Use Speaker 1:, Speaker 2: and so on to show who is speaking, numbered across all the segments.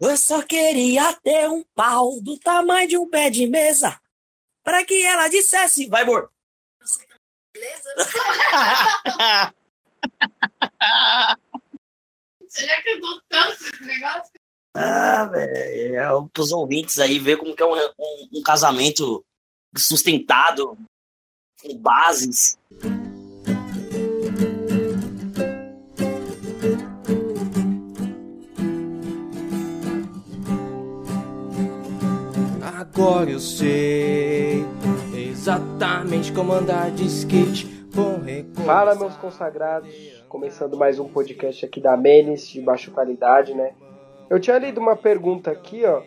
Speaker 1: Eu só queria ter um pau do tamanho de um pé de mesa para que ela dissesse, vai, amor. Beleza?
Speaker 2: Você já cantou tanto esse negócio?
Speaker 1: Ah, velho, é pros ouvintes aí ver como que é um, um, um casamento sustentado, com bases.
Speaker 3: Agora eu sei exatamente como andar de skate. Bom
Speaker 4: Fala, meus consagrados. Começando mais um podcast aqui da Menes, de baixa qualidade, né? Eu tinha lido uma pergunta aqui, ó,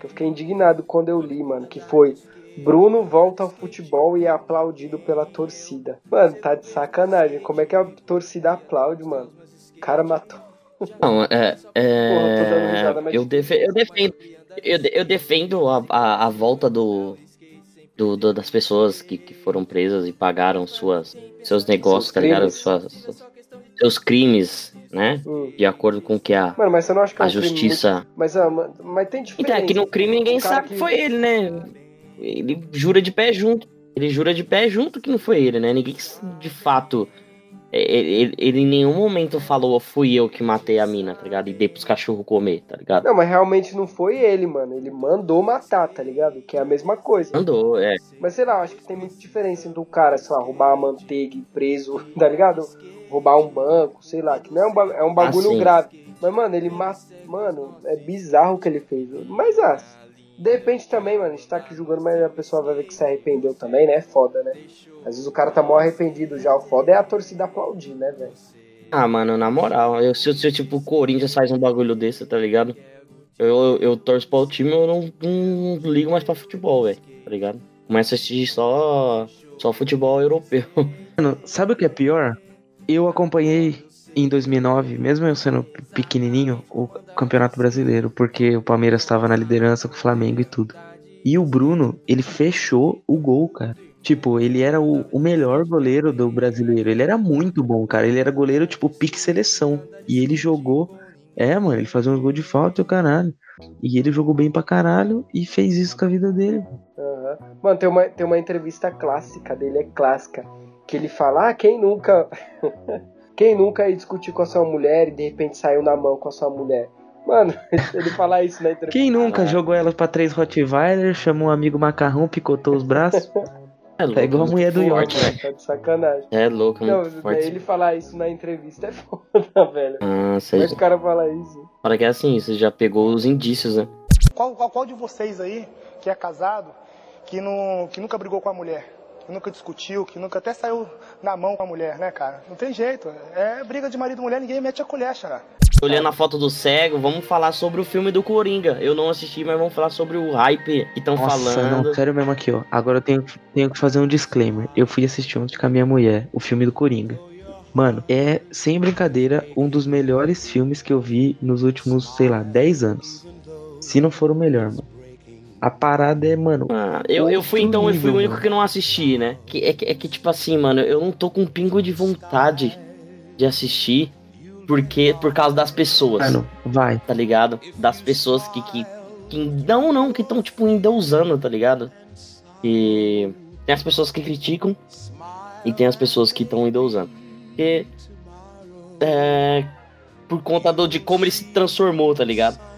Speaker 4: que eu fiquei indignado quando eu li, mano, que foi Bruno volta ao futebol e é aplaudido pela torcida. Mano, tá de sacanagem. Como é que a torcida aplaude, mano? O cara matou.
Speaker 5: Não, é. é... Porra, eu, defe... eu defendo. Eu, eu defendo a, a, a volta do, do, do, das pessoas que, que foram presas e pagaram suas, seus negócios, seus tá ligado? Suas, seus crimes, né? Hum. De acordo com que a,
Speaker 4: Mano, mas que
Speaker 5: a é um justiça. Muito...
Speaker 4: Mas, ah, mas tem diferença.
Speaker 5: Então, é que no crime ninguém sabe que foi ele, né? Ele jura de pé junto. Ele jura de pé junto que não foi ele, né? Ninguém de fato ele, ele, em nenhum momento falou, fui eu que matei a mina, tá ligado? E dei pros cachorros comer, tá ligado?
Speaker 4: Não, mas realmente não foi ele, mano. Ele mandou matar, tá ligado? Que é a mesma coisa.
Speaker 5: Mandou, é.
Speaker 4: Mas sei lá, acho que tem muita diferença entre o cara, sei lá, roubar a manteiga e preso, tá ligado? Roubar um banco, sei lá, que não é um, é um bagulho ah, grave. Mas, mano, ele mata. Mano, é bizarro o que ele fez. Mas, ah, de repente também, mano, a gente tá aqui julgando, mas a pessoa vai ver que se arrependeu também, né? É foda, né? Às vezes o cara tá mó arrependido já. O foda é a torcida aplaudir, né, velho?
Speaker 5: Ah, mano, na moral, eu, se, se tipo o Corinthians faz um bagulho desse, tá ligado? Eu, eu, eu torço para o time, eu não, não, não ligo mais pra futebol, velho, tá ligado? Começa a assistir só, só futebol europeu.
Speaker 6: Mano, sabe o que é pior? Eu acompanhei em 2009, mesmo eu sendo pequenininho, o Campeonato Brasileiro, porque o Palmeiras estava na liderança com o Flamengo e tudo. E o Bruno, ele fechou o gol, cara. Tipo, ele era o, o melhor goleiro do brasileiro. Ele era muito bom, cara. Ele era goleiro, tipo, pique seleção. E ele jogou. É, mano, ele fazia um gol de falta e o caralho. E ele jogou bem pra caralho e fez isso com a vida dele.
Speaker 4: Uhum. Mano, tem uma, tem uma entrevista clássica dele, é clássica. Que ele fala, ah, quem nunca. Quem nunca ia discutir com a sua mulher e de repente saiu na mão com a sua mulher? Mano, ele falar isso na entrevista.
Speaker 6: Quem nunca jogou ela pra três Rottweiler, chamou um amigo macarrão, picotou os braços? É louco, tá igual a mulher do York,
Speaker 4: velho. Tá de sacanagem.
Speaker 5: É louco,
Speaker 4: Não, forte. ele falar isso na entrevista é foda, velho.
Speaker 5: Ah, sei.
Speaker 4: Mas o cara falar isso.
Speaker 5: Para que é assim, você já pegou os indícios, né?
Speaker 7: Qual, qual, qual de vocês aí, que é casado, que, não, que nunca brigou com a mulher? que nunca discutiu, que nunca até saiu na mão com a mulher, né, cara? Não tem jeito. É briga de marido e mulher, ninguém mete a colher, xará.
Speaker 5: Olhando a foto do cego, vamos falar sobre o filme do Coringa. Eu não assisti, mas vamos falar sobre o hype que estão falando.
Speaker 6: Não, sério mesmo aqui, ó. Agora eu tenho, tenho que fazer um disclaimer. Eu fui assistir ontem com a minha mulher, o filme do Coringa. Mano, é, sem brincadeira, um dos melhores filmes que eu vi nos últimos, sei lá, 10 anos. Se não for o melhor, mano. A parada é, mano.
Speaker 5: Ah, eu, eu fui então, eu fui o único que não assisti, né? Que, é, é que, tipo assim, mano, eu não tô com um pingo de vontade de assistir. Porque, por causa das pessoas.
Speaker 6: Mano, vai.
Speaker 5: Tá ligado? Das pessoas que. que, que não, não, que estão, tipo, endeusando, tá ligado? E tem as pessoas que criticam e tem as pessoas que estão endeusando. Porque. É, por conta do, de como ele se transformou, tá ligado?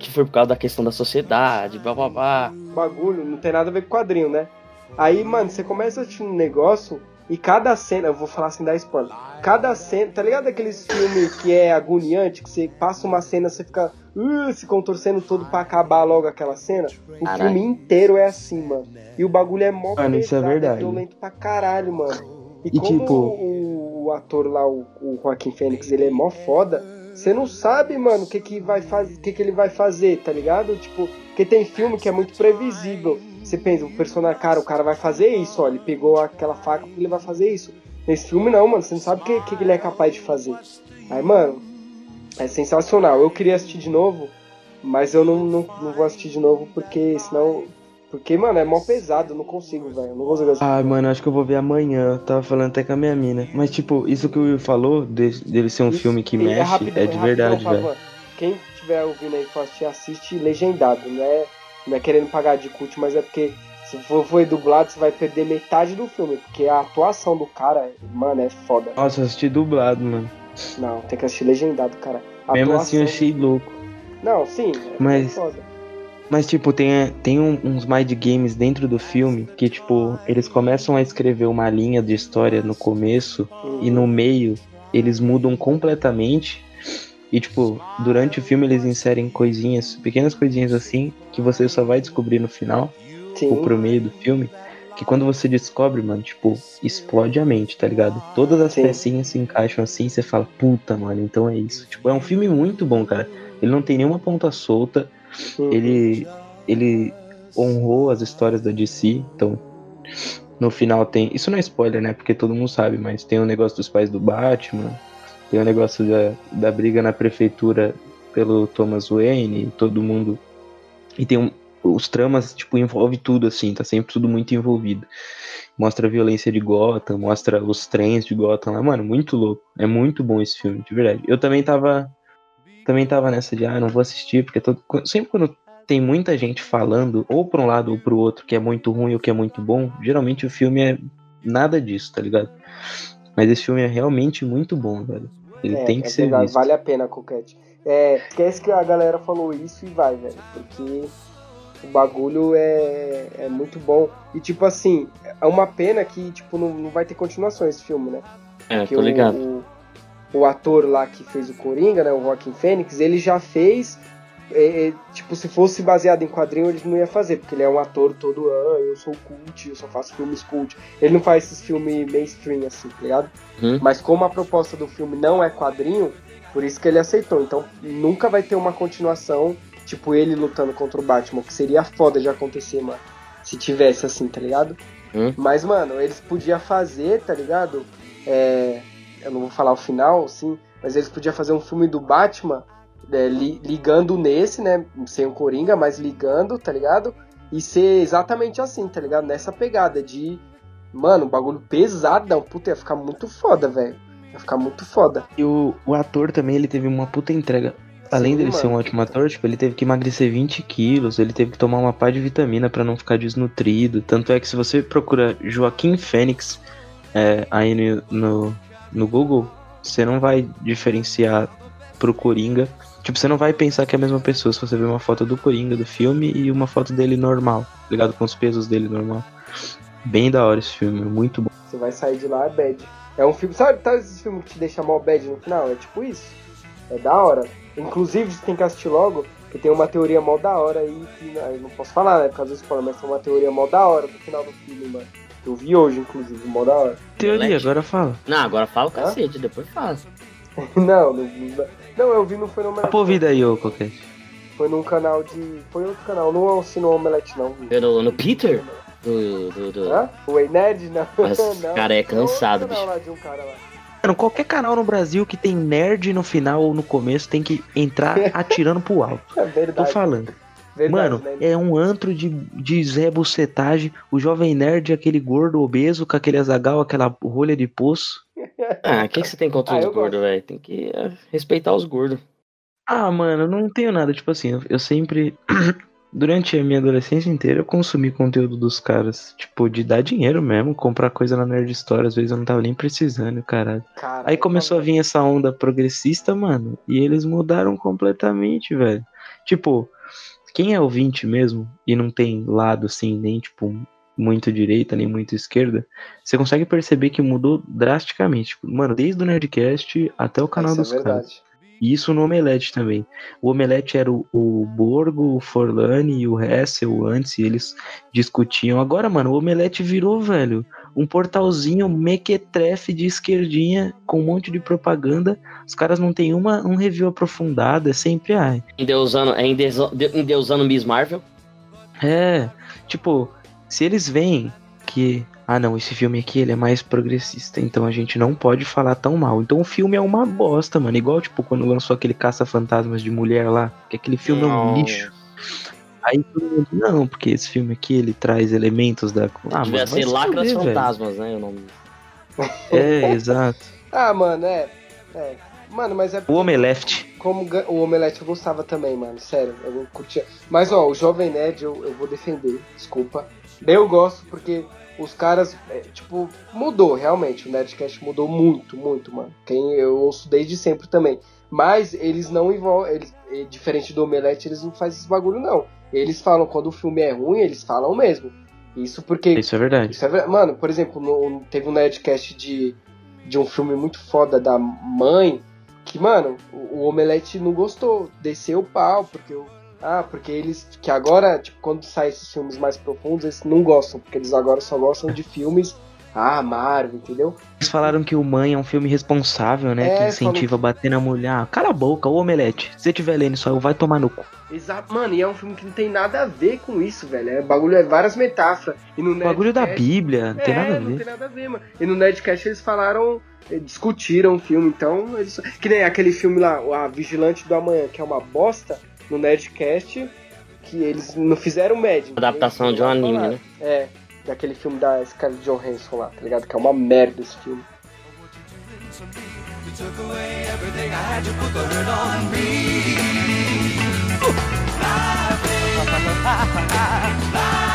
Speaker 5: que foi por causa da questão da sociedade, blá blá blá.
Speaker 4: Bagulho, não tem nada a ver com quadrinho, né? Aí, mano, você começa a assistir um negócio e cada cena, eu vou falar assim da spoiler. Cada cena, tá ligado aqueles filmes que é agoniante, que você passa uma cena, você fica uh, se contorcendo todo para acabar logo aquela cena? O caralho. filme inteiro é assim, mano. E o bagulho é mó
Speaker 6: mano, isso é, verdade. é
Speaker 4: violento pra caralho, mano. E, e como tipo... o, o, ator lá, o, o Joaquim Fênix, ele é mó foda, você não sabe, mano, o que que vai fazer, o que que ele vai fazer, tá ligado? Tipo, porque tem filme que é muito previsível. Você pensa, o personagem, cara, o cara vai fazer isso, ó, ele pegou aquela faca porque ele vai fazer isso. Nesse filme não, mano, você não sabe o que, que, ele é capaz de fazer. Aí, mano, é sensacional. Eu queria assistir de novo, mas eu não, não, não vou assistir de novo porque senão porque, mano, é mó pesado, eu não consigo, velho. Não consigo assistir.
Speaker 6: Ah, mano, acho que eu vou ver amanhã. Eu tava falando até com a minha mina. Mas, tipo, isso que o Will falou, de, dele ser um e, filme que mexe, é, rápido, é de verdade, velho.
Speaker 4: quem estiver ouvindo aí for assistir, assiste legendado. Não é, não é querendo pagar de cult, mas é porque se for, for dublado, você vai perder metade do filme. Porque a atuação do cara, mano, é foda.
Speaker 6: Nossa, eu assisti dublado, mano.
Speaker 4: Não, tem que assistir legendado, cara. A
Speaker 6: Mesmo
Speaker 4: atuação-
Speaker 6: assim eu achei louco.
Speaker 4: Não, sim, é
Speaker 6: Mas-
Speaker 4: foda.
Speaker 6: Mas, tipo, tem, tem um- uns mind games dentro do filme que, tipo, eles começam a escrever uma linha de história no começo
Speaker 4: Hum.
Speaker 6: e no meio eles mudam completamente. E, tipo, durante o filme eles inserem coisinhas, pequenas coisinhas assim, que você só vai descobrir no final,
Speaker 4: Sim.
Speaker 6: ou pro meio do filme. Que quando você descobre, mano, tipo, explode a mente, tá ligado? Todas as
Speaker 4: Sim.
Speaker 6: pecinhas se encaixam assim e você fala, puta, mano, então é isso. Tipo, é um filme muito bom, cara. Ele não tem nenhuma ponta solta.
Speaker 4: Hum.
Speaker 6: Ele, ele honrou as histórias da DC, então no final tem. Isso não é spoiler, né? Porque todo mundo sabe, mas tem o negócio dos pais do Batman, tem o negócio da, da briga na prefeitura pelo Thomas Wayne, e todo mundo. E tem um, os tramas, tipo, envolve tudo assim, tá sempre tudo muito envolvido. Mostra a violência de Gotham, mostra os trens de Gotham lá, mano, muito louco. É muito bom esse filme, de verdade. Eu também tava também tava nessa de, ah, não vou assistir, porque todo, sempre quando tem muita gente falando, ou pra um lado ou pro outro, que é muito ruim ou que é muito bom, geralmente o filme é nada disso, tá ligado? Mas esse filme é realmente muito bom, velho. Ele
Speaker 4: É,
Speaker 6: tem que
Speaker 4: é
Speaker 6: ser
Speaker 4: verdade,
Speaker 6: visto.
Speaker 4: Vale a pena, Coquete. É, esquece que a galera falou isso e vai, velho. Porque o bagulho é, é muito bom. E, tipo assim, é uma pena que, tipo, não, não vai ter continuação esse filme, né?
Speaker 5: É,
Speaker 4: Porque
Speaker 5: tô ligado.
Speaker 4: O, o, o ator lá que fez o Coringa, né, o Joaquin Phoenix, ele já fez. É, é, tipo, se fosse baseado em quadrinho, ele não ia fazer, porque ele é um ator todo, ah, eu sou cult, eu só faço filmes cult. Ele não faz esses filmes mainstream, assim, tá ligado?
Speaker 5: Uhum.
Speaker 4: Mas como a proposta do filme não é quadrinho, por isso que ele aceitou. Então nunca vai ter uma continuação, tipo ele lutando contra o Batman, que seria foda de acontecer, mano. Se tivesse assim, tá ligado?
Speaker 5: Hum.
Speaker 4: Mas, mano, eles podiam fazer, tá ligado? É, eu não vou falar o final, sim, mas eles podiam fazer um filme do Batman é, li- ligando nesse, né? Sem o Coringa, mas ligando, tá ligado? E ser exatamente assim, tá ligado? Nessa pegada de. Mano, um bagulho pesadão. Puta, ia ficar muito foda, velho. Ia ficar muito foda.
Speaker 6: E o, o ator também, ele teve uma puta entrega. Além
Speaker 4: Sim,
Speaker 6: dele ser um
Speaker 4: mano.
Speaker 6: ótimo ator, tipo, ele teve que emagrecer 20 quilos, ele teve que tomar uma pá de vitamina pra não ficar desnutrido. Tanto é que se você procura Joaquim Fênix é, aí no, no, no Google, você não vai diferenciar pro Coringa. Tipo, você não vai pensar que é a mesma pessoa se você ver uma foto do Coringa do filme e uma foto dele normal, ligado com os pesos dele normal. Bem da hora esse filme, muito bom.
Speaker 4: Você vai sair de lá, é bad. É um filme. Sabe, sabe esse filme que te deixa mal bad no final? É tipo isso. É da hora. Inclusive, você tem que assistir logo, que tem uma teoria mó da hora aí, que né, eu não posso falar, né? Por causa do spoiler, mas tem uma teoria mó da hora no final do filme, mano. Que eu vi hoje, inclusive, mó da hora.
Speaker 6: Teoria, agora fala.
Speaker 5: Não, agora fala o cacete, depois fala.
Speaker 4: não, não vi. Não, eu vi no Fenômeno.
Speaker 6: Dá pra ouvir daí, ô Coquete.
Speaker 4: Foi num canal de. Foi outro canal, não é o no Omelete, não.
Speaker 5: No, no Peter? Do, do, do-
Speaker 4: Hã? O Nerd? Não.
Speaker 5: Mas,
Speaker 4: não.
Speaker 5: cara, é cansado, bicho.
Speaker 4: lá de um cara lá.
Speaker 6: Mano, qualquer canal no Brasil que tem nerd no final ou no começo tem que entrar atirando pro alto.
Speaker 4: É
Speaker 6: Tô
Speaker 4: verdade.
Speaker 6: falando.
Speaker 4: verdade
Speaker 6: Mano,
Speaker 4: né?
Speaker 6: é um antro de, de Zé Bucetagem. O jovem nerd é aquele gordo obeso com aquele azagal, aquela rolha de poço.
Speaker 5: Ah, o que, que você tem contra
Speaker 4: Ah,
Speaker 5: os gordos, velho? Tem que é, respeitar os gordos.
Speaker 6: Ah, mano, não tenho nada. Tipo assim, eu, sempre. Durante a minha adolescência inteira, eu consumi conteúdo dos caras. Tipo, de dar dinheiro mesmo, comprar coisa na Nerd Store. Às vezes eu não tava nem precisando, caralho.
Speaker 4: Cara,
Speaker 6: Aí começou a vir essa onda progressista, mano, e eles mudaram completamente, velho. Tipo, quem é ouvinte mesmo e não tem lado assim, nem tipo muito direita, nem muito esquerda, você consegue perceber que mudou drasticamente. Mano, desde o Nerdcast até o canal
Speaker 4: Isso
Speaker 6: dos
Speaker 4: é
Speaker 6: caras. E isso no Omelete também. O Omelete era o, o Borgo, o Forlani e o Hessel antes, e eles discutiam. Agora, mano, o Omelete virou, velho, um portalzinho mequetrefe de esquerdinha com um monte de propaganda. Os caras não tem uma, um review aprofundado, é sempre, ai.
Speaker 5: Endeusando, é endeusa- de- endeusando Miss Marvel.
Speaker 6: É, tipo, se eles veem que, ah não, esse filme aqui ele é mais progressista, então a gente não pode falar tão mal. Então o filme é uma bosta, mano. Igual, tipo, quando lançou aquele Caça-Fantasmas de Mulher lá, que aquele filme é um
Speaker 5: Não.
Speaker 6: lixo. Aí todo mundo, não, porque esse filme aqui ele traz elementos da. Ah,
Speaker 5: Devia
Speaker 6: vai
Speaker 5: ser
Speaker 6: se
Speaker 5: Lacras
Speaker 6: velho.
Speaker 5: Fantasmas, né? O nome.
Speaker 6: É, exato.
Speaker 4: Ah, mano, é. É. Mano, mas é.
Speaker 6: O Omeleft.
Speaker 4: como o Omelete eu gostava também, mano. Sério, eu não curtia. Mas, ó, o Jovem Nerd eu, eu vou defender, desculpa. Eu gosto porque os caras, é, tipo, mudou, realmente. O Nerdcast mudou muito, muito, mano. Quem eu ouço desde sempre também. Mas eles não envolvem. Eles, é, diferente do Omelete, eles não fazem esse bagulho, não. Eles falam quando o filme é ruim, eles falam mesmo. Isso porque
Speaker 6: Isso é verdade.
Speaker 4: isso é Mano, por exemplo, no- teve um Nerdcast de, de um filme muito foda da mãe, que, mano, o, o Omelete não gostou, desceu o pau, porque o. Ah, porque eles. Que agora, tipo, quando saem esses filmes mais profundos, eles não gostam, porque eles agora só gostam de filmes. Ah, Marvel, entendeu?
Speaker 6: Eles falaram que o Mãe é um filme responsável, né?
Speaker 4: É,
Speaker 6: que incentiva a bater na mulher. Ah, cala a boca, o omelete. Se você tiver lendo isso aí, vai tomar no cu.
Speaker 4: Exato, mano, e é um filme que não tem nada a ver com isso, velho. É bagulho, é várias metáforas. E no
Speaker 6: O bagulho da
Speaker 4: Nerdcast-
Speaker 6: Bíblia, não tem
Speaker 4: é,
Speaker 6: nada a
Speaker 4: não
Speaker 6: ver.
Speaker 4: tem nada a ver, mano. E no Nerdcast eles falaram, eh, discutiram o filme, então eles... Que nem aquele filme lá, A Vigilante do Amanhã, que é uma bosta, no Nerdcast, que eles não fizeram média.
Speaker 5: Adaptação de um anime, né?
Speaker 4: É, daquele filme da Scarlett Johansson lá, tá ligado? Que é uma merda esse filme.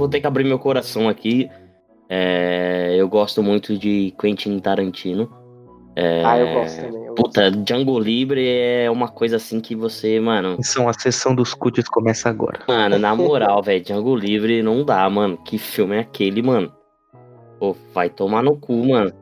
Speaker 5: vou ter que abrir meu coração aqui. É, eu gosto muito de Quentin Tarantino. É,
Speaker 4: Ah, eu gosto também. Eu gosto.
Speaker 5: Puta, Django Livre é uma coisa assim que você, mano.
Speaker 6: Então a sessão dos cutis começa agora.
Speaker 5: Mano, na moral, velho, Django Livre não dá, mano. Que filme é aquele, mano? Pô, vai tomar no cu, mano.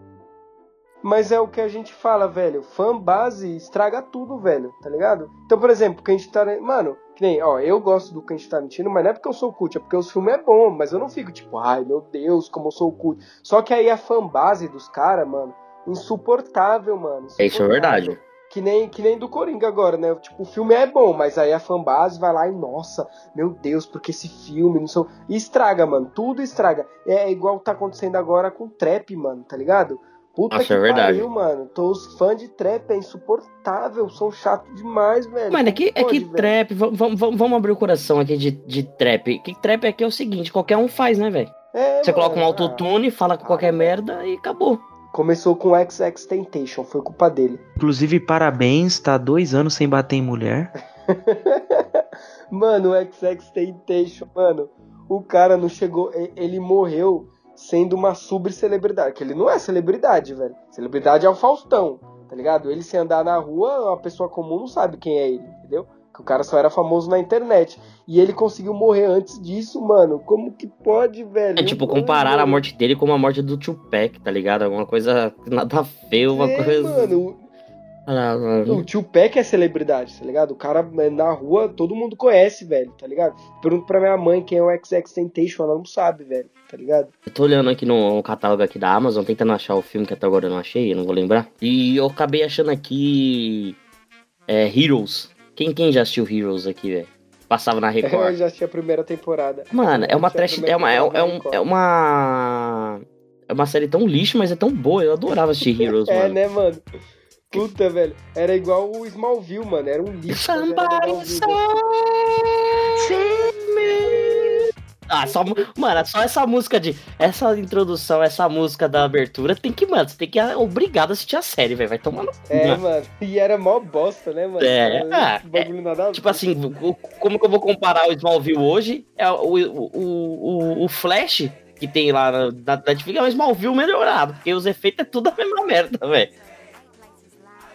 Speaker 4: Mas é o que a gente fala, velho. Fã base estraga tudo, velho, tá ligado? Então, por exemplo, Quentin Tarantino. Mano, que nem, ó, eu gosto do Quentin Tarantino, mas não é porque eu sou cult, é porque os filmes é bom, mas eu não fico tipo, ai meu Deus, como eu sou cult. Só que aí a fã base dos caras, mano, insuportável, mano.
Speaker 5: Isso é
Speaker 4: insuportável.
Speaker 5: verdade.
Speaker 4: Que nem, que nem do Coringa agora, né? Tipo, o filme é bom, mas aí a fanbase vai lá e, nossa, meu Deus, porque esse filme, não sei. o- E estraga, mano. Tudo estraga. É igual tá acontecendo agora com trap, mano, tá ligado? Puta
Speaker 5: Nossa,
Speaker 4: que
Speaker 5: é verdade.
Speaker 4: pariu, mano. Tô, os fãs de trap é insuportável, são chatos demais, velho.
Speaker 5: Mano, é que, é que trap. Vamos, abrir o coração aqui de, de trap. Que trap aqui é o seguinte: qualquer um faz, né, velho?
Speaker 4: É,
Speaker 5: Você
Speaker 4: mano,
Speaker 5: coloca um
Speaker 4: ah,
Speaker 5: autotune, fala com qualquer merda e acabou.
Speaker 4: Começou com XX Temptation, foi culpa dele.
Speaker 6: Inclusive, parabéns, tá dois anos sem bater em mulher.
Speaker 4: Mano, o XX Temptation, mano, o cara não chegou. Ele morreu sendo uma subcelebridade. Que ele não é celebridade, velho. Celebridade é o Faustão, tá ligado? Ele se andar na rua, uma pessoa comum não sabe quem é ele, entendeu? Que o cara só era famoso na internet. E ele conseguiu morrer antes disso, mano. Como que pode, velho?
Speaker 5: É tipo comparar a morte dele com a morte do Tupac, tá ligado? Alguma coisa nada feia, uma
Speaker 4: É,
Speaker 5: coisa.
Speaker 4: mano,
Speaker 5: Ah.
Speaker 4: O tio Peck é celebridade, tá ligado? O cara é, na rua, todo mundo conhece, velho, tá ligado? Pergunto pra minha mãe quem é o XX Temptation, ela não sabe, velho, tá ligado?
Speaker 5: Eu tô olhando aqui no catálogo aqui da Amazon, tentando achar o filme que até agora eu não achei, eu não vou lembrar. E eu acabei achando aqui. É, Heroes. Quem, quem já assistiu Heroes aqui, velho? Passava na
Speaker 4: Eu
Speaker 5: Record.
Speaker 4: já assisti a primeira temporada.
Speaker 5: Mano, é uma trash. É uma, é, é, um- é uma. É uma série tão lixo, mas é tão boa. Eu adorava assistir Heroes,
Speaker 4: É,
Speaker 5: mano.
Speaker 4: né, mano? Puta, velho. Era igual o Smallville, mano. Era um lixo.
Speaker 5: Somebody save me. Ah, só, mano, só essa música de. Essa introdução, essa música da abertura tem que, mano, você tem que ir obrigado a assistir a série, velho. Vai tomar no cu,
Speaker 4: É,
Speaker 5: mano.
Speaker 4: mano. E era mó bosta, né, mano?
Speaker 5: É, ah,
Speaker 4: um bagulho nada ver.
Speaker 5: Tipo assim, como que eu vou comparar o Smallville hoje? É o, o, o, o Flash que tem lá na na Netflix é o Smallville melhorado, porque os efeitos é tudo a mesma merda, velho.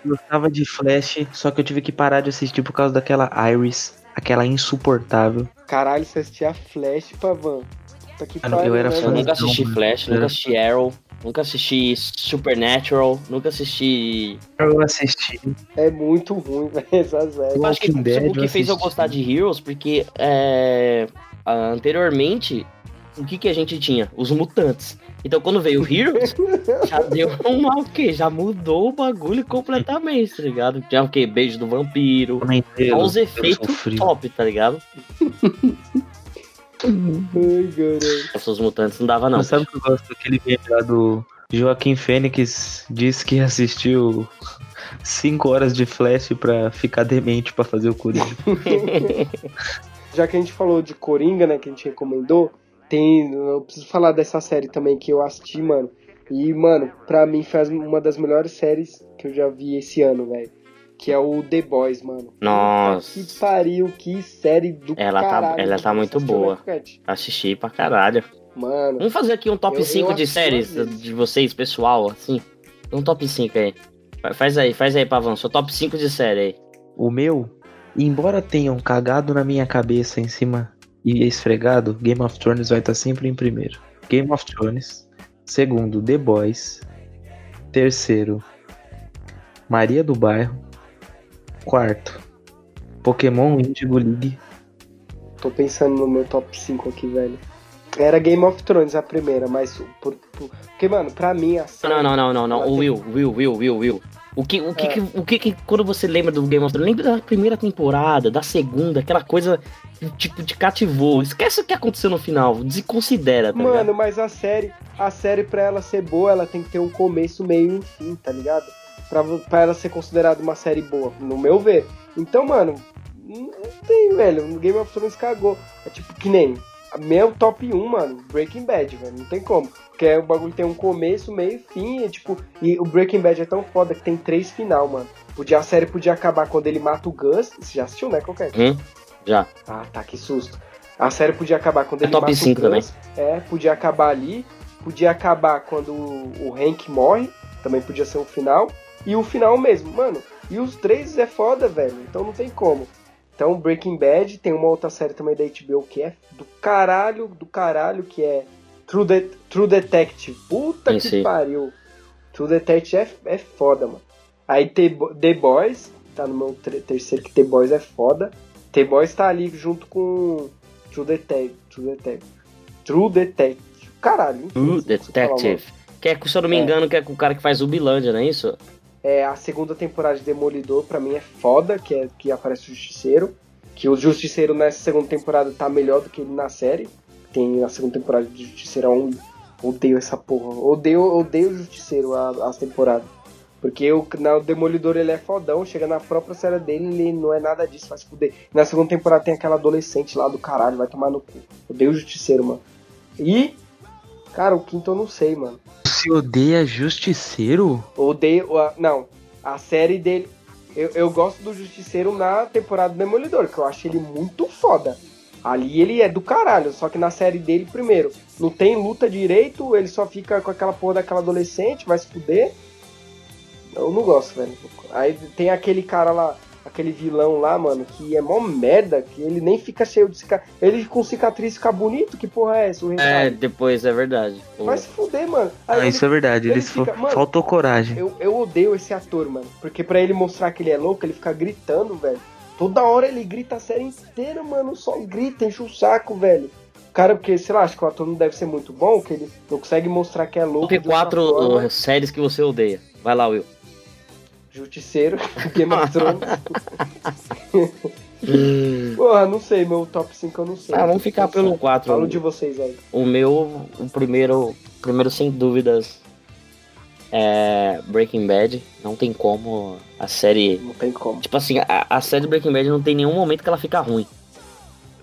Speaker 6: Eu gostava de Flash, só que eu tive que parar de assistir por causa daquela Iris, aquela insuportável.
Speaker 4: Caralho, você assistia Flash, Pavan. Puta que
Speaker 6: Mano, eu
Speaker 4: pariu,
Speaker 6: era
Speaker 4: né,
Speaker 5: Eu
Speaker 6: fã
Speaker 5: nunca assisti Flash, nunca assisti Arrow, nunca assisti Supernatural, nunca assisti.
Speaker 6: Eu assisti.
Speaker 4: É muito ruim, velho, essa série.
Speaker 5: Eu acho que o que fez eu gostar de Heroes, porque é, anteriormente, o que, que a gente tinha? Os mutantes. Então quando veio o Heroes, já deu uma o quê? Já mudou o bagulho completamente, tá ligado? Tinha o quê? Beijo do vampiro. Olha os
Speaker 6: eu
Speaker 5: efeitos top, tá ligado?
Speaker 4: Ai, caralho.
Speaker 5: Os mutantes não dava, não.
Speaker 6: Mas sabe o que eu gosto daquele meme lá do Joaquim Fênix disse que assistiu 5 horas de flash pra ficar demente pra fazer o Coringa.
Speaker 4: Já que a gente falou de Coringa, né, que a gente recomendou, tem. Eu preciso falar dessa série também que eu assisti, mano. E, mano, pra mim faz uma das melhores séries que eu já vi esse ano, velho. Que é o The Boys, mano.
Speaker 5: Nossa.
Speaker 4: Que pariu, que série do
Speaker 5: Ela tá-
Speaker 4: caralho.
Speaker 5: ela tá
Speaker 4: Você
Speaker 5: muito boa. Assisti pra caralho.
Speaker 4: Mano,
Speaker 5: Vamos fazer aqui um top
Speaker 4: Eu- eu
Speaker 5: 5 de
Speaker 4: assisti
Speaker 5: séries de vocês, pessoal, assim. Um top 5 aí. Fa- Faz aí, faz aí, Pavão. Seu top 5 de série aí.
Speaker 6: O meu, embora tenham cagado na minha cabeça em cima e esfregado, Game of Thrones vai estar sempre em primeiro. Game of Thrones. Segundo, The Boys. Terceiro, Maria do Bairro. Quarto, Pokémon Indigo League.
Speaker 4: tô pensando no meu top 5 aqui, velho. Era Game of Thrones a primeira, mas. Por, por- porque, mano, pra mim a série.
Speaker 5: Não, não, não, não, não. O Will, Will, Will, Will, Will. O que, o que,
Speaker 4: É.
Speaker 5: que- o que, que quando você lembra do Game of Thrones, lembra da primeira temporada, da segunda, aquela coisa tipo de cativou. Esquece o que aconteceu no final, desconsidera, tá ligado?
Speaker 4: Mano, mas a série, a série pra ela ser boa, ela tem que ter um começo, meio e um fim, tá ligado? Pra, pra ela ser considerada uma série boa, no meu ver. Então, mano, não tem, velho. O Game of Thrones cagou. É tipo que nem. Meu top 1, mano, Breaking Bad, velho. Não tem como. Porque o bagulho tem um começo, meio e fim. E, tipo, e o Breaking Bad é tão foda que tem três final, mano. Podia, a série podia acabar quando ele mata o Gus. Você já assistiu, né, qualquer?
Speaker 5: Hum? Já.
Speaker 4: Ah, tá, que susto. A série podia acabar quando
Speaker 5: É
Speaker 4: ele
Speaker 5: top
Speaker 4: mata
Speaker 5: 5
Speaker 4: o Gus. É, podia acabar ali. Podia acabar quando o o Hank morre. Também podia ser o final. E o final mesmo, mano. E os três é foda, velho. Então não tem como. Então Breaking Bad tem uma outra série também da HBO que é do caralho, do caralho, que é True, De- True Detective. Puta que pariu. True Detective é, é foda, mano. Aí The, Bo- The Boys, tá no meu terceiro, que The Boys é foda. The Boys tá ali junto com True Detective. True Detective. True Detective. Caralho.
Speaker 5: True. Detective. Que é, se eu não me
Speaker 4: É.
Speaker 5: engano, que é com o cara que faz o Bilândia, não é isso?
Speaker 4: É, a segunda temporada de Demolidor, pra mim, é foda, que, é, que aparece o Justiceiro. Que o Justiceiro nessa segunda temporada tá melhor do que ele na série. Tem na segunda temporada de Justiceiro 1. Odeio essa porra. Odeio, odeio o Justiceiro, as temporadas. Porque o, na, o Demolidor ele é fodão, chega na própria série dele, ele não é nada disso, vai se fuder. Na segunda temporada tem aquela adolescente lá do caralho, vai tomar no cu. Odeio o Justiceiro, mano. E, cara, o quinto eu não sei, mano.
Speaker 6: Se odeia Justiceiro?
Speaker 4: Odeio. Não, a série dele. Eu, eu gosto do Justiceiro na temporada do Demolidor, que eu acho ele muito foda. Ali ele é do caralho, só que na série dele, primeiro, não tem luta direito, ele só fica com aquela porra daquela adolescente, vai se fuder. Eu não gosto, velho. Aí tem aquele cara lá, aquele vilão lá, mano, que é mó merda, que ele nem fica cheio de cicatriz. Ele com cicatriz fica bonito, que porra é essa? O
Speaker 5: É, depois, é verdade.
Speaker 4: Vai se fuder, mano. Aí
Speaker 6: Ah,
Speaker 4: ele
Speaker 6: isso é verdade.
Speaker 4: ele
Speaker 6: Eles fa-
Speaker 4: fica- mano,
Speaker 6: faltou coragem.
Speaker 4: eu, eu odeio esse ator, mano. Porque pra ele mostrar que ele é louco, ele fica gritando, velho. Toda hora ele grita a série inteira, mano. Só grita, enche o saco, velho. Cara, porque, sei lá, acho que o ator não deve ser muito bom, que ele não consegue mostrar que é louco.
Speaker 5: Top
Speaker 4: de outra
Speaker 5: 4
Speaker 4: forma.
Speaker 5: uh, séries que você odeia. Vai lá, Will.
Speaker 4: Justiceiro, Game of Thrones. Porra, não sei, meu top 5 eu não sei.
Speaker 5: Ah, vamos ficar pelo 4.
Speaker 4: Falo de vocês aí.
Speaker 5: O meu, o primeiro, primeiro sem dúvidas é Breaking Bad. Não tem como a série.
Speaker 4: Não tem como.
Speaker 5: Tipo assim, a, a série Breaking Bad não tem nenhum momento que ela fica ruim.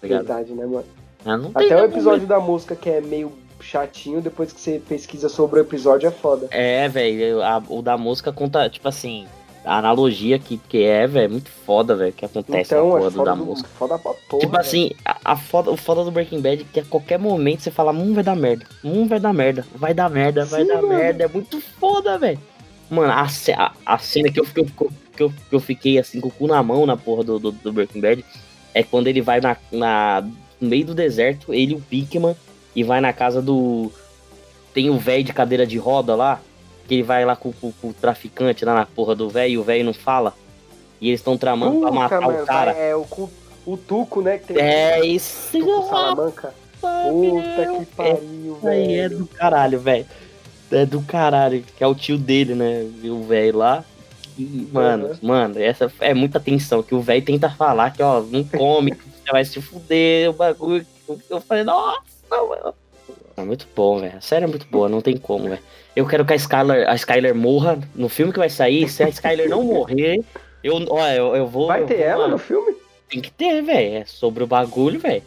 Speaker 5: Tá?
Speaker 4: Verdade, né, mano?
Speaker 5: Tem
Speaker 4: Até o episódio da música que é meio chatinho, depois que você pesquisa sobre o episódio é foda.
Speaker 5: É, velho, o da música conta, tipo assim, a analogia que, que é, velho, é muito foda, velho, que acontece
Speaker 4: Então,
Speaker 5: na
Speaker 4: é
Speaker 5: porra do,
Speaker 4: foda,
Speaker 5: da
Speaker 4: do,
Speaker 5: música.
Speaker 4: foda pra porra.
Speaker 5: Tipo
Speaker 4: velho.
Speaker 5: assim, a, a foda, o foda do Breaking Bad é que a qualquer momento você fala, hum, vai dar merda, hum, vai dar merda, vai dar merda, vai
Speaker 4: Sim,
Speaker 5: dar
Speaker 4: mano.
Speaker 5: merda, é muito foda, velho. Mano, a, a, a cena que eu, que, eu, que, eu, que eu fiquei assim com o cu na mão na porra do, do, do Breaking Bad é quando ele vai na, na, no meio do deserto, ele e o Pinkman, e vai na casa do. Tem o velho de cadeira de roda lá, que ele vai lá com, com- com o traficante lá na porra do velho e o velho não fala. E eles estão tramando pra
Speaker 4: Puta,
Speaker 5: matar
Speaker 4: mano,
Speaker 5: o cara.
Speaker 4: É o, o Tuco, né? Que tem
Speaker 5: É isso.
Speaker 4: Tuco Salamanca. Puta que pariu,
Speaker 5: Aí é
Speaker 4: velho.
Speaker 5: do caralho, velho. É do caralho, que é o tio dele, né? O velho lá. E, mano,
Speaker 4: Uhum.
Speaker 5: mano, essa é muita tensão. Que o velho tenta falar que, ó, não come, que você vai se fuder, o bagulho. Eu falei, nossa, mano. É muito bom, velho. A série é muito boa, não tem como, velho. Eu quero que a Skyler, a Skyler morra no filme que vai sair. Se a Skyler não morrer, eu, ó, eu, eu vou.
Speaker 4: Vai
Speaker 5: eu
Speaker 4: ter
Speaker 5: vou,
Speaker 4: ela
Speaker 5: mano,
Speaker 4: no filme?
Speaker 5: Tem que ter, velho. É sobre o bagulho, velho.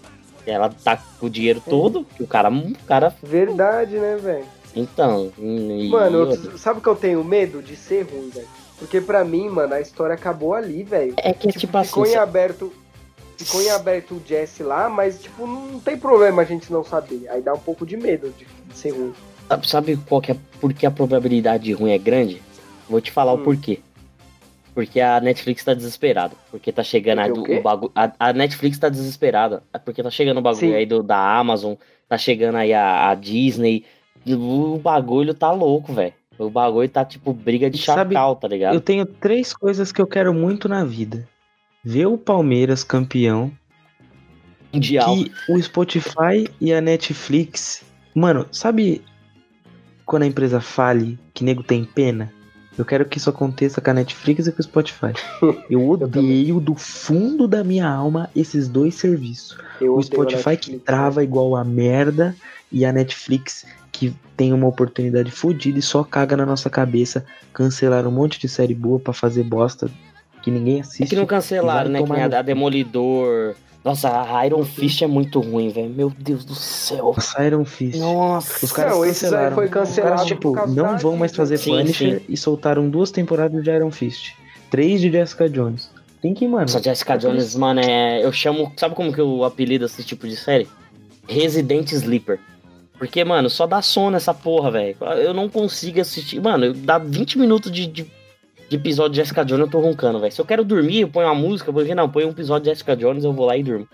Speaker 5: Ela tá com o dinheiro todo, que o cara. O cara
Speaker 4: Verdade, né, velho?
Speaker 5: então. e-
Speaker 4: Mano, eu- sabe que eu tenho medo de ser ruim, velho? Porque pra mim, mano, a história acabou ali, velho.
Speaker 5: é que, tipo, assim.
Speaker 4: ficou em aberto. Ficou em aberto o Jesse lá, mas, tipo, não tem problema a gente não saber. Aí dá um pouco de medo de, de ser ruim.
Speaker 5: Sabe, sabe qual que é, por que a probabilidade de ruim é grande? Vou te falar
Speaker 4: Hum.
Speaker 5: o porquê. Porque a Netflix tá desesperada. Porque tá chegando a,
Speaker 4: Porque o
Speaker 5: do- o bagulho. A, a Netflix tá desesperada. é Porque tá chegando o bagulho
Speaker 4: Sim.
Speaker 5: aí do, da Amazon, tá chegando aí a, a Disney. O bagulho tá louco, velho. O bagulho tá tipo briga de
Speaker 6: Sabe,
Speaker 5: chacal, tá ligado?
Speaker 6: Eu tenho três coisas que eu quero muito na vida. Ver o Palmeiras campeão,
Speaker 5: Mundial.
Speaker 6: que o Spotify e a Netflix. Mano, sabe quando a empresa fale que nego tem pena? Eu quero que isso aconteça com a Netflix e com o Spotify. Eu odeio do fundo da minha alma esses dois serviços.
Speaker 4: Eu
Speaker 6: O Spotify que trava igual a merda e a Netflix que tem uma oportunidade fodida e só caga na nossa cabeça cancelar um monte de série boa pra fazer bosta que ninguém
Speaker 5: É
Speaker 6: assiste.
Speaker 5: que não cancelaram, né? Que nem a. Demolidor. Nossa, a Iron Fist é muito ruim, velho. Meu Deus do céu.
Speaker 6: Nossa, Iron Fist.
Speaker 5: Nossa.
Speaker 6: Os caras
Speaker 4: Não, esses aí
Speaker 6: cancelaram.
Speaker 4: foi
Speaker 6: Os caras,
Speaker 4: cancelado
Speaker 6: tipo,
Speaker 4: por causa
Speaker 6: não vão mais fazer
Speaker 5: Sim,
Speaker 6: Punisher
Speaker 5: sim.
Speaker 6: e soltaram duas temporadas de Iron Fist. Três de Jessica Jones. Tem que, mano.
Speaker 5: Essa Jessica Jones, mano, é. Eu chamo. Sabe como que eu apelido esse tipo de série? Resident Sleeper. Porque, mano, só dá sono essa porra, velho. Eu não consigo assistir. Mano, dá 20 minutos de, de, de episódio de Jessica Jones, eu tô roncando, velho. Se eu quero dormir, eu ponho uma música, porque não, põe um episódio de Jessica Jones, eu vou lá e durmo.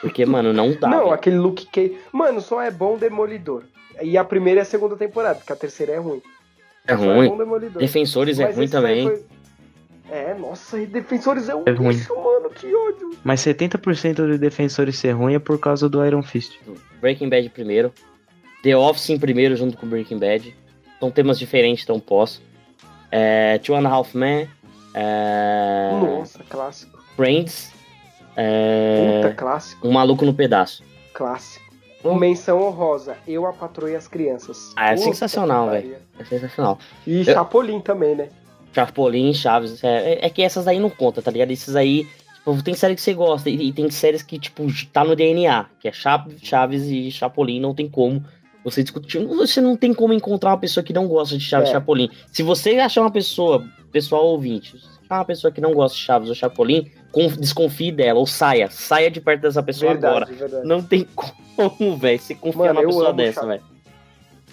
Speaker 5: Porque, mano, não dá.
Speaker 4: Não,
Speaker 5: velho.
Speaker 4: aquele Luke Cage. Mano, só é bom Demolidor. E a primeira e a segunda temporada, porque a terceira é ruim.
Speaker 5: é
Speaker 4: Só é
Speaker 5: ruim.
Speaker 4: bom Demolidor.
Speaker 5: Defensores é
Speaker 4: Mas
Speaker 5: ruim
Speaker 4: esse daí
Speaker 5: também.
Speaker 4: foi- É, nossa, e Defensores é um
Speaker 6: É ruim.
Speaker 4: bicho, mano, que ódio.
Speaker 6: Mas 70% de defensores ser ruim é por causa do Iron Fist.
Speaker 5: Breaking Bad primeiro. The Office em primeiro, junto com Breaking Bad. São temas diferentes, então posso. É, Two and a Half Men. É,
Speaker 4: Nossa, clássico.
Speaker 5: Friends. É,
Speaker 4: Puta, clássico,
Speaker 5: um Maluco no Pedaço.
Speaker 4: clássico.
Speaker 5: Hum.
Speaker 4: Menção honrosa, Eu, a Patroa e as Crianças.
Speaker 5: Ah, é
Speaker 4: Puta
Speaker 5: sensacional, velho. É sensacional.
Speaker 4: E Chapolin também, né?
Speaker 5: Chapolin, Chaves. É, é- é que essas aí não conta, tá ligado? Esses aí. Tipo, tem série que você gosta. E, tem séries que, tipo, tá no DNA. Que é Chaves e Chapolin. Não tem como você discutir. Você não tem como encontrar uma pessoa que não gosta de Chaves
Speaker 4: É.
Speaker 5: Chapolin. Se você achar uma pessoa, pessoal ouvinte, se uma pessoa que não gosta de Chaves ou Chapolin, desconfie dela. Ou saia. Saia de perto dessa pessoa agora.
Speaker 4: Verdade, verdade.
Speaker 5: Não tem como, velho. Você confiar
Speaker 4: Mano,
Speaker 5: numa pessoa dessa, velho.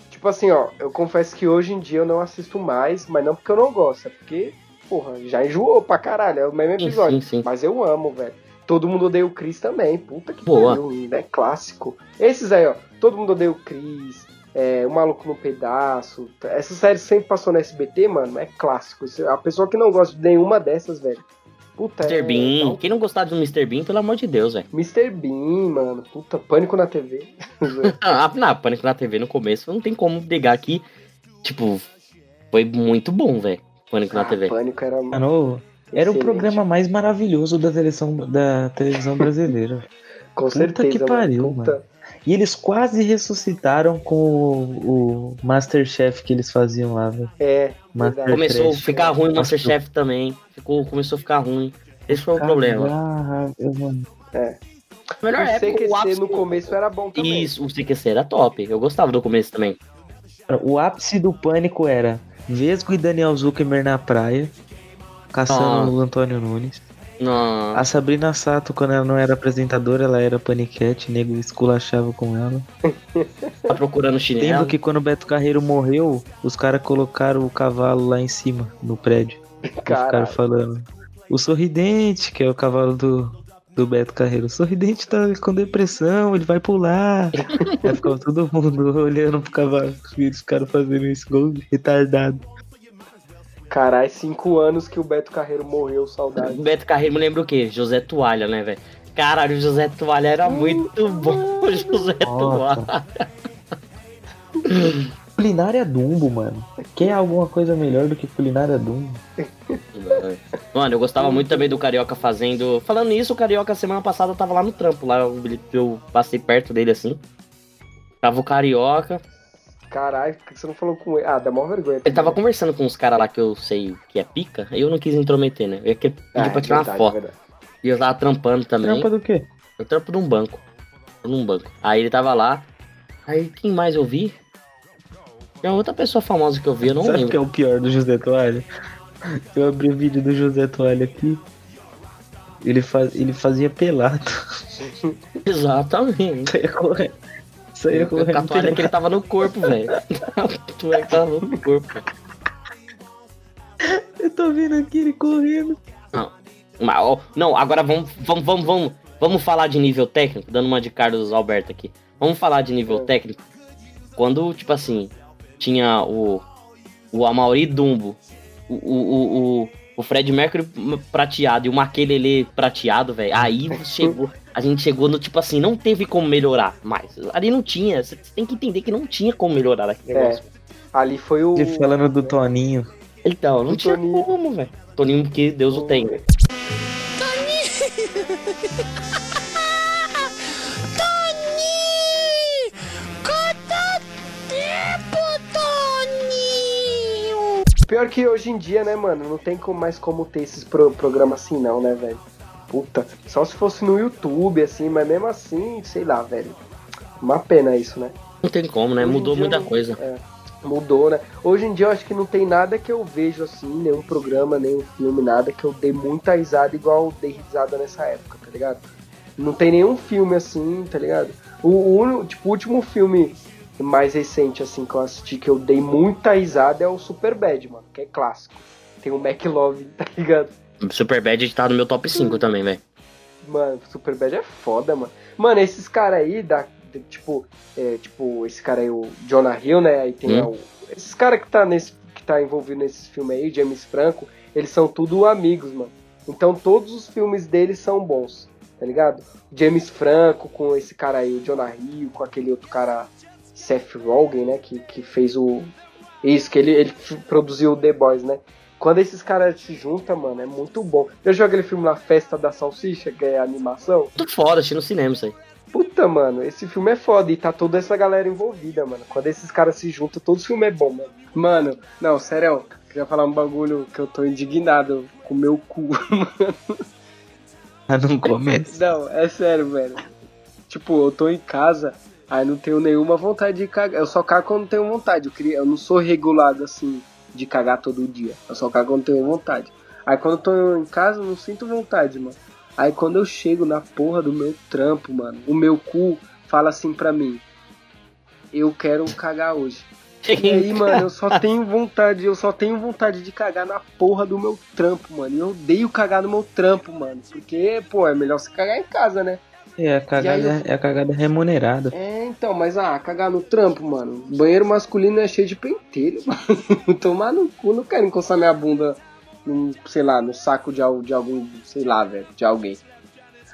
Speaker 4: Tipo assim, ó, eu confesso que hoje em dia eu não assisto mais, mas não porque eu não gosto, é porque, porra, já enjoou pra caralho, é o mesmo
Speaker 5: Sim,
Speaker 4: episódio.
Speaker 5: sim, sim.
Speaker 4: Mas eu amo, velho. Todo mundo odeia o Chris também, puta que pariu, né? Clássico. Esses aí, ó, todo mundo odeia o Chris, é, o Maluco no Pedaço. Essa série sempre passou no SBT, mano, é clássico. Isso- A pessoa que não gosta de nenhuma dessas, velho. Puta,
Speaker 5: Mr.
Speaker 4: é.
Speaker 5: Bean.
Speaker 4: não-
Speaker 5: Quem não gostar do Mr. Bean, pelo amor de Deus, velho.
Speaker 4: Mr. Bean, mano. Puta, pânico na TV.
Speaker 5: Ah, na Pânico na TV no começo, não tem como negar que, tipo, foi muito bom, velho. Pânico na
Speaker 4: Ah,
Speaker 5: TV.
Speaker 4: pânico era.
Speaker 6: Mano, era o programa mais maravilhoso da televisão, da televisão brasileira.
Speaker 4: Com
Speaker 6: Puta
Speaker 4: certeza.
Speaker 6: que
Speaker 4: mano.
Speaker 6: pariu,
Speaker 4: Puta.
Speaker 6: E eles quase ressuscitaram com o, o Masterchef que eles faziam lá, velho.
Speaker 4: É,
Speaker 6: Master.
Speaker 5: Começou a ficar ruim o Masterchef também. Ficou, começou a ficar ruim. Esse foi o problema.
Speaker 6: Ah, eu, mano.
Speaker 5: Melhor
Speaker 4: o
Speaker 5: época, o
Speaker 4: CQC
Speaker 5: ápice
Speaker 4: no começo era bom também.
Speaker 5: Isso, o CQC era top. Eu gostava do começo também.
Speaker 6: O ápice do pânico era Vesgo e Daniel Zuckerman na praia, caçando
Speaker 5: Ah.
Speaker 6: o Antônio Nunes.
Speaker 5: Não.
Speaker 6: A Sabrina Sato, quando ela não era apresentadora, ela era paniquete, nego esculachava com ela.
Speaker 5: Tá procurando
Speaker 6: Lembro
Speaker 5: chinelo.
Speaker 6: que quando o Beto Carreiro morreu, os caras colocaram o cavalo lá em cima, no prédio. E ficaram
Speaker 4: Caralho.
Speaker 6: falando. O sorridente, que é o cavalo do, do Beto Carreiro. O sorridente tá com depressão, ele vai pular. Aí ficava todo mundo olhando pro cavalo. Os caras fazendo isso, igual retardado.
Speaker 4: Caralho, cinco anos que o Beto Carreiro morreu, saudade.
Speaker 5: Beto Carreiro me lembra o quê? José Toalha, né, velho? Caralho, o José Toalha era muito bom. O José. Toalha.
Speaker 6: Culinária Dumbo, mano. Quer alguma coisa melhor do que Culinária Dumbo?
Speaker 5: Mano, eu gostava muito também do Carioca fazendo. Falando nisso, o Carioca semana passada tava lá no trampo, lá eu, eu passei perto dele assim. Tava o Carioca.
Speaker 4: Caralho, por que você não falou com ele? Ah, dá mó vergonha.
Speaker 5: Ele tava conversando com uns caras lá que eu sei que é pica, aí eu não quis intrometer, né? Eu ia pedir
Speaker 4: Ah,
Speaker 5: pra
Speaker 4: é
Speaker 5: tirar uma
Speaker 4: verdade,
Speaker 5: foto.
Speaker 4: verdade.
Speaker 5: E eu tava trampando também.
Speaker 6: Trampa do quê?
Speaker 5: Eu trampo num banco. Num banco. Aí ele tava lá. Aí quem mais eu vi? Tem outra pessoa famosa que eu vi, eu não
Speaker 6: Sabe o
Speaker 5: lembro.
Speaker 6: que é o pior do José Toalha? Eu abri o vídeo do José Toalha aqui. Ele, faz, ele fazia pelado.
Speaker 5: Exatamente.
Speaker 6: Saía correndo.
Speaker 5: Com a toalha que ele tava no corpo, velho. A toalha que tava no corpo.
Speaker 6: Eu tô vendo aqui ele correndo.
Speaker 5: Mas, ó, não, agora vamos, vamos, vamos, vamos, vamos falar de nível técnico, dando uma de Carlos Alberto aqui. Vamos falar de nível
Speaker 4: É.
Speaker 5: técnico. Quando, tipo assim, tinha o, o Amaury Dumbo, o, o, o, o, o Fred Mercury prateado e o Maquelele prateado, velho. Aí chegou, a gente chegou no tipo assim, não teve como melhorar mais. Ali não tinha, você tem que entender que não tinha como melhorar aquele
Speaker 4: É.
Speaker 5: negócio.
Speaker 4: Ali foi o.
Speaker 6: Ele falando do Toninho.
Speaker 5: Então, não
Speaker 4: O
Speaker 5: tinha
Speaker 4: Toninho.
Speaker 5: como, velho. Toninho, que Deus o tenha.
Speaker 4: Pior que hoje em dia, né, mano? Não tem como- mais como ter esses pro programas assim, não, né, velho? Puta. Só se fosse no YouTube, assim, mas mesmo assim, sei lá, velho. Uma pena isso, né?
Speaker 5: Não tem como, né?
Speaker 4: Hoje
Speaker 5: Mudou
Speaker 4: dia
Speaker 5: muita coisa.
Speaker 4: é, mudou, né? Hoje em dia eu acho que não tem nada que eu vejo assim, nenhum programa, nenhum filme, nada que eu dei muita risada igual eu dei risada nessa época, tá ligado? Não tem nenhum filme assim, tá ligado? O, o, tipo, o último filme mais recente, assim, que eu assisti, que eu dei muita risada é o Super Bad, mano, que é clássico. Tem o McLove, tá ligado?
Speaker 5: Super Bad tá no meu top 5 também, velho.
Speaker 4: Mano, Superbad é foda, mano. Mano, esses caras aí, da, de- tipo, é, tipo, esse cara aí, o Jonah Hill, né? Aí tem
Speaker 5: Hum.
Speaker 4: o, esses caras que tá nesse que tá envolvido nesse filme aí, James Franco, eles são tudo amigos, mano. Então todos os filmes deles são bons, tá ligado? James Franco com esse cara aí, o Jonah Hill, com aquele outro cara, Seth Rogen, né? Que, que fez o. Isso, que ele, ele produziu o The Boys, né? Quando esses caras se juntam, mano, é muito bom. Eu jogo aquele filme lá, Festa da Salsicha, que é animação.
Speaker 5: Tudo foda, assisti no cinema isso aí.
Speaker 4: Puta, mano, esse filme é foda e tá toda essa galera envolvida, mano. Quando esses caras se juntam, todo filme é bom, mano. Mano, não, sério, queria falar um bagulho que eu tô indignado com o meu cu.
Speaker 6: Ah, não começa.
Speaker 4: Não, é sério, velho. Tipo, eu tô em casa, aí não tenho nenhuma vontade de cagar. Eu só cago quando tenho vontade. Eu, queria, eu não sou regulado assim de cagar todo dia. Eu só cago quando tenho vontade. Aí quando eu tô em casa, eu não sinto vontade, mano. Aí quando eu chego na porra do meu trampo, mano, o meu cu fala assim pra mim: Eu quero cagar hoje. E aí, mano, eu só tenho vontade, eu só tenho vontade de cagar na porra do meu trampo, mano. E eu odeio cagar no meu trampo, mano. Porque, pô, é melhor você cagar em casa, né?
Speaker 6: É a cagada,
Speaker 4: eu-
Speaker 6: é a cagada remunerada.
Speaker 4: É, então, mas ah, cagar no trampo, mano. Banheiro masculino é cheio de pentelho, mano. Tomar no cu, não quero encostar minha bunda, num, sei lá, no saco de, de algum, sei lá, velho, de alguém.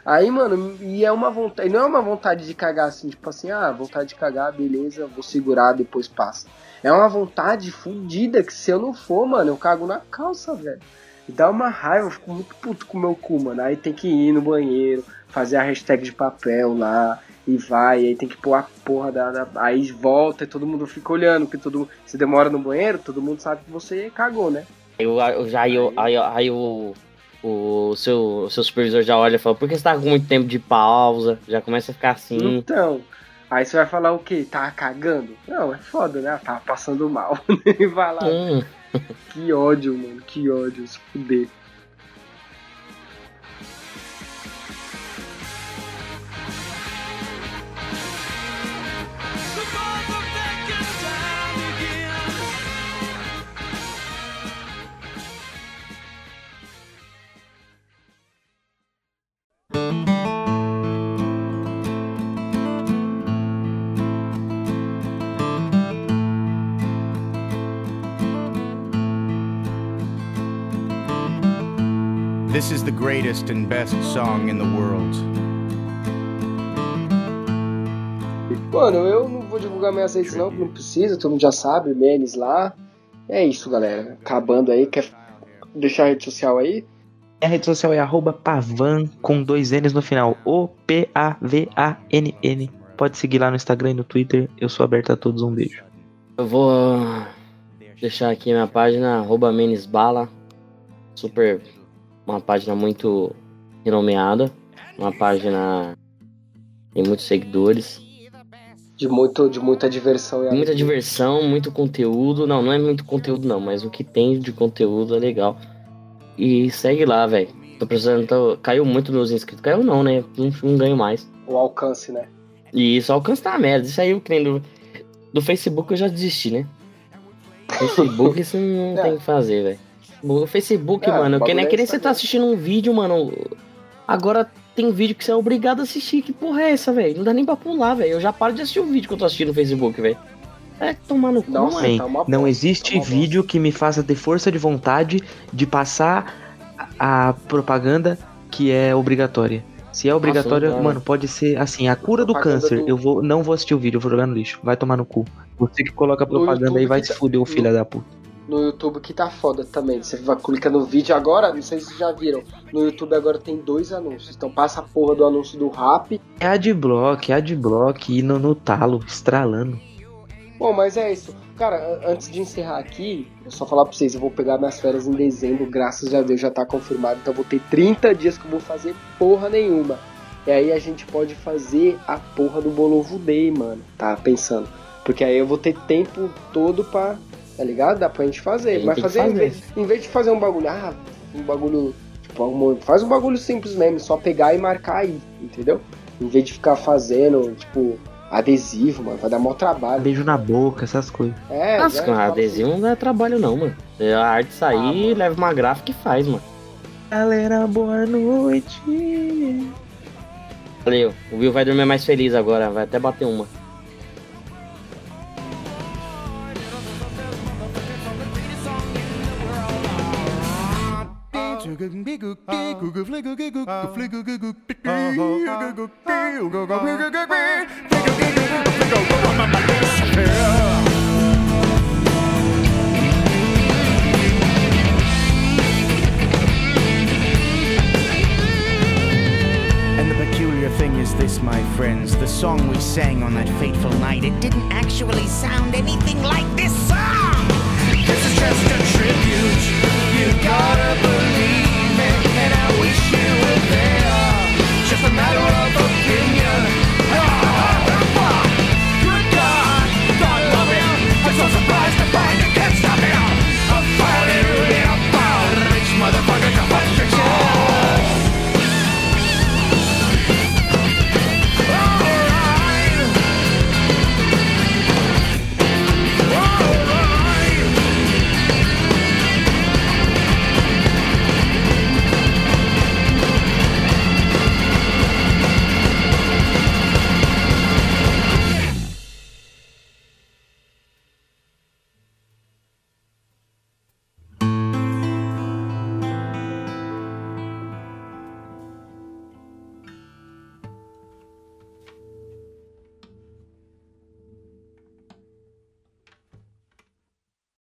Speaker 4: Aí, mano, e é uma vontade, não é uma vontade de cagar assim, tipo assim, ah, vontade de cagar, beleza, vou segurar, depois passa. É uma vontade fodida que se eu não for, mano, eu cago na calça, velho. E dá uma raiva, eu fico muito puto com o meu cu, mano. Aí tem que ir no banheiro, fazer a hashtag de papel lá, e vai, aí tem que pôr a porra da. da- aí volta e todo mundo fica olhando, porque todo. Se demora no banheiro, todo mundo sabe que você cagou, né?
Speaker 5: Eu, eu já aí, aí, aí o, o seu, o seu supervisor já olha e fala, por que você tá com muito tempo de pausa? Já começa a ficar assim.
Speaker 4: Então. Aí você vai falar o quê? Tá cagando? Não, é foda, né? Tá passando mal. e vai lá.
Speaker 5: Hum,
Speaker 4: Que ódio, mano. Que ódio, se fuder.
Speaker 8: This is the greatest and best song in the world.
Speaker 4: Mano, eu não vou divulgar minhas redes não, não precisa, todo mundo já sabe, Menes lá. É isso, galera. Acabando aí, quer deixar a rede social aí?
Speaker 6: A rede social é arroba pavan com dois N's no final. O-P-A-V-A-N-N. Pode seguir lá no Instagram e no Twitter. Eu sou aberto a todos. Um beijo.
Speaker 5: Eu vou deixar aqui minha página, arroba menesbala. Super uma página muito renomeada. Uma página. Tem muitos seguidores.
Speaker 4: De, muito, de muita diversão. E
Speaker 5: Muita diversão, muito conteúdo. Não, não é muito conteúdo, não, mas o que tem de conteúdo é legal. E segue lá, velho. Tô precisando. tô- Caiu muito meus inscritos. Caiu não, né? Não, não ganho mais.
Speaker 4: O alcance, né?
Speaker 5: E isso alcança tá uma merda. Isso aí eu que nem do, do Facebook eu já desisti, né? Facebook isso não
Speaker 4: É.
Speaker 5: tem o que fazer, velho. O Facebook,
Speaker 4: É,
Speaker 5: mano,
Speaker 4: o
Speaker 5: que nem
Speaker 4: é
Speaker 5: que nem você tá assistindo um vídeo, mano. Agora tem vídeo que você é obrigado a assistir. Que porra é essa, velho? Não dá nem pra pular, velho. Eu já paro de assistir o vídeo que eu tô assistindo no Facebook, velho. É tomar no cu,
Speaker 4: Nossa, tá uma
Speaker 6: não existe
Speaker 4: tá uma
Speaker 6: vídeo que me faça ter força de vontade de passar a propaganda que é obrigatória. Se é obrigatória,
Speaker 5: não dá.
Speaker 6: mano, pode ser assim, a cura do câncer.
Speaker 4: do-
Speaker 6: Eu vou, não vou assistir o vídeo, eu vou jogar no lixo. Vai tomar no cu. Você que coloca propaganda
Speaker 4: YouTube
Speaker 6: aí vai se fuder, o filho da puta.
Speaker 4: No YouTube que tá foda também. Você vai clicar no vídeo agora, não sei se vocês já viram. No YouTube agora tem dois anúncios. Então passa a porra do anúncio do rap.
Speaker 6: É adblock, é adblock, e no, talo, estralando.
Speaker 4: Bom, mas é isso. Cara, antes de encerrar aqui, eu só falar pra vocês, eu vou pegar minhas férias em dezembro, graças a Deus já tá confirmado. Então eu vou ter 30 dias que eu vou fazer porra nenhuma. E aí a gente pode fazer a porra do Bolovo Day, mano. Tá pensando. Porque aí eu vou ter tempo todo pra. Tá ligado? Dá pra gente
Speaker 5: A
Speaker 4: fazer.
Speaker 5: gente
Speaker 4: Mas
Speaker 5: que
Speaker 4: fazer, Em,
Speaker 5: fazer.
Speaker 4: vez, em vez de fazer um bagulho. Ah, um bagulho. Tipo, um- faz um bagulho simples mesmo. Só pegar e marcar aí. Entendeu? Em vez de ficar fazendo, tipo, adesivo, mano. Vai dar maior trabalho.
Speaker 6: Beijo na boca, essas coisas.
Speaker 4: É,
Speaker 5: Nossa, com
Speaker 4: Fala
Speaker 5: adesivo não dá trabalho não, mano. É A arte sair,
Speaker 4: Ah,
Speaker 5: leva uma gráfica e faz, mano.
Speaker 6: Galera, boa noite.
Speaker 5: Valeu. O Will vai dormir mais feliz agora, vai até bater uma.
Speaker 8: And the peculiar thing is this, my friends. The song we sang on that fateful night, it didn't actually sound